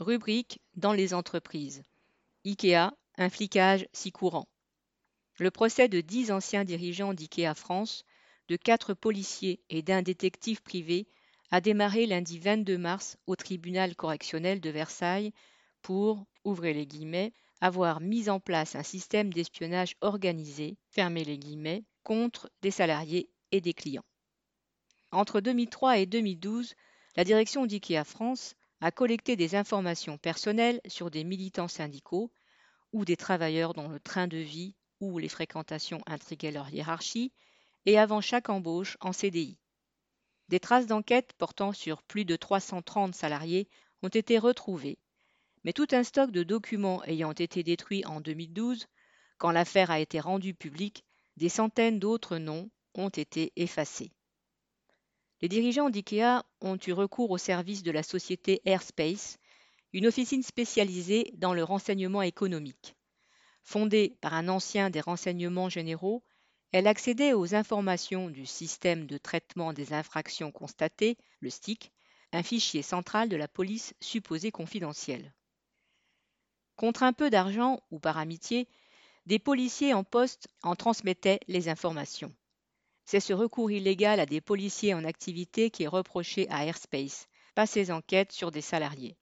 Rubrique dans les entreprises. IKEA, un flicage si courant. Le procès de dix anciens dirigeants d'IKEA France, de quatre policiers et d'un détective privé a démarré lundi 22 mars au tribunal correctionnel de Versailles pour, ouvrez les guillemets, avoir mis en place un système d'espionnage organisé, fermez les guillemets, contre des salariés et des clients. Entre 2003 et 2012, la direction d'IKEA France a collecté des informations personnelles sur des militants syndicaux ou des travailleurs dont le train de vie ou les fréquentations intriguaient leur hiérarchie, et avant chaque embauche en CDI. Des traces d'enquête portant sur plus de 330 salariés ont été retrouvées, mais tout un stock de documents ayant été détruit en 2012, quand l'affaire a été rendue publique, des centaines d'autres noms ont été effacés. Les dirigeants d'IKEA ont eu recours au service de la société Airspace, une officine spécialisée dans le renseignement économique. Fondée par un ancien des renseignements généraux, elle accédait aux informations du système de traitement des infractions constatées, le STIC, un fichier central de la police supposé confidentiel. Contre un peu d'argent ou par amitié, des policiers en poste en transmettaient les informations. C'est ce recours illégal à des policiers en activité qui est reproché à Airspace, pas ses enquêtes sur des salariés.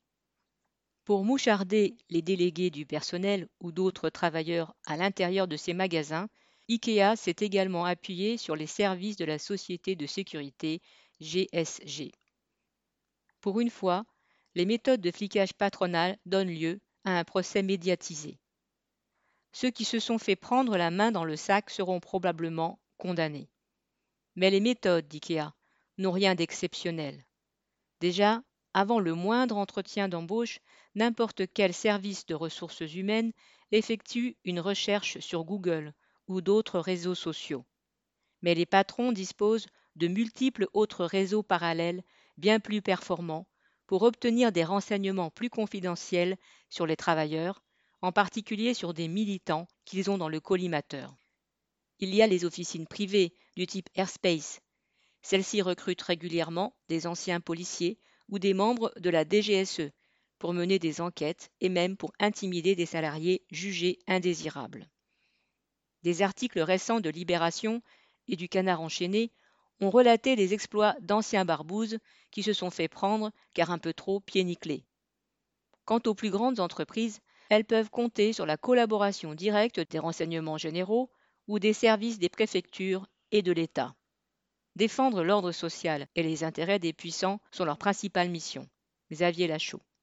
Pour moucharder les délégués du personnel ou d'autres travailleurs à l'intérieur de ces magasins, IKEA s'est également appuyé sur les services de la société de sécurité GSG. Pour une fois, les méthodes de flicage patronal donnent lieu à un procès médiatisé. Ceux qui se sont fait prendre la main dans le sac seront probablement condamnés. Mais les méthodes d'IKEA n'ont rien d'exceptionnel. Déjà, avant le moindre entretien d'embauche, n'importe quel service de ressources humaines effectue une recherche sur Google ou d'autres réseaux sociaux. Mais les patrons disposent de multiples autres réseaux parallèles bien plus performants pour obtenir des renseignements plus confidentiels sur les travailleurs, en particulier sur des militants qu'ils ont dans le collimateur. Il y a les officines privées du type Airspace. Celles-ci recrutent régulièrement des anciens policiers ou des membres de la DGSE pour mener des enquêtes et même pour intimider des salariés jugés indésirables. Des articles récents de Libération et du Canard enchaîné ont relaté les exploits d'anciens barbouzes qui se sont fait prendre car un peu trop pieds. Quant aux plus grandes entreprises, elles peuvent compter sur la collaboration directe des renseignements généraux ou des services des préfectures et de l'État. Défendre l'ordre social et les intérêts des puissants sont leurs principales missions. Xavier Lachaud.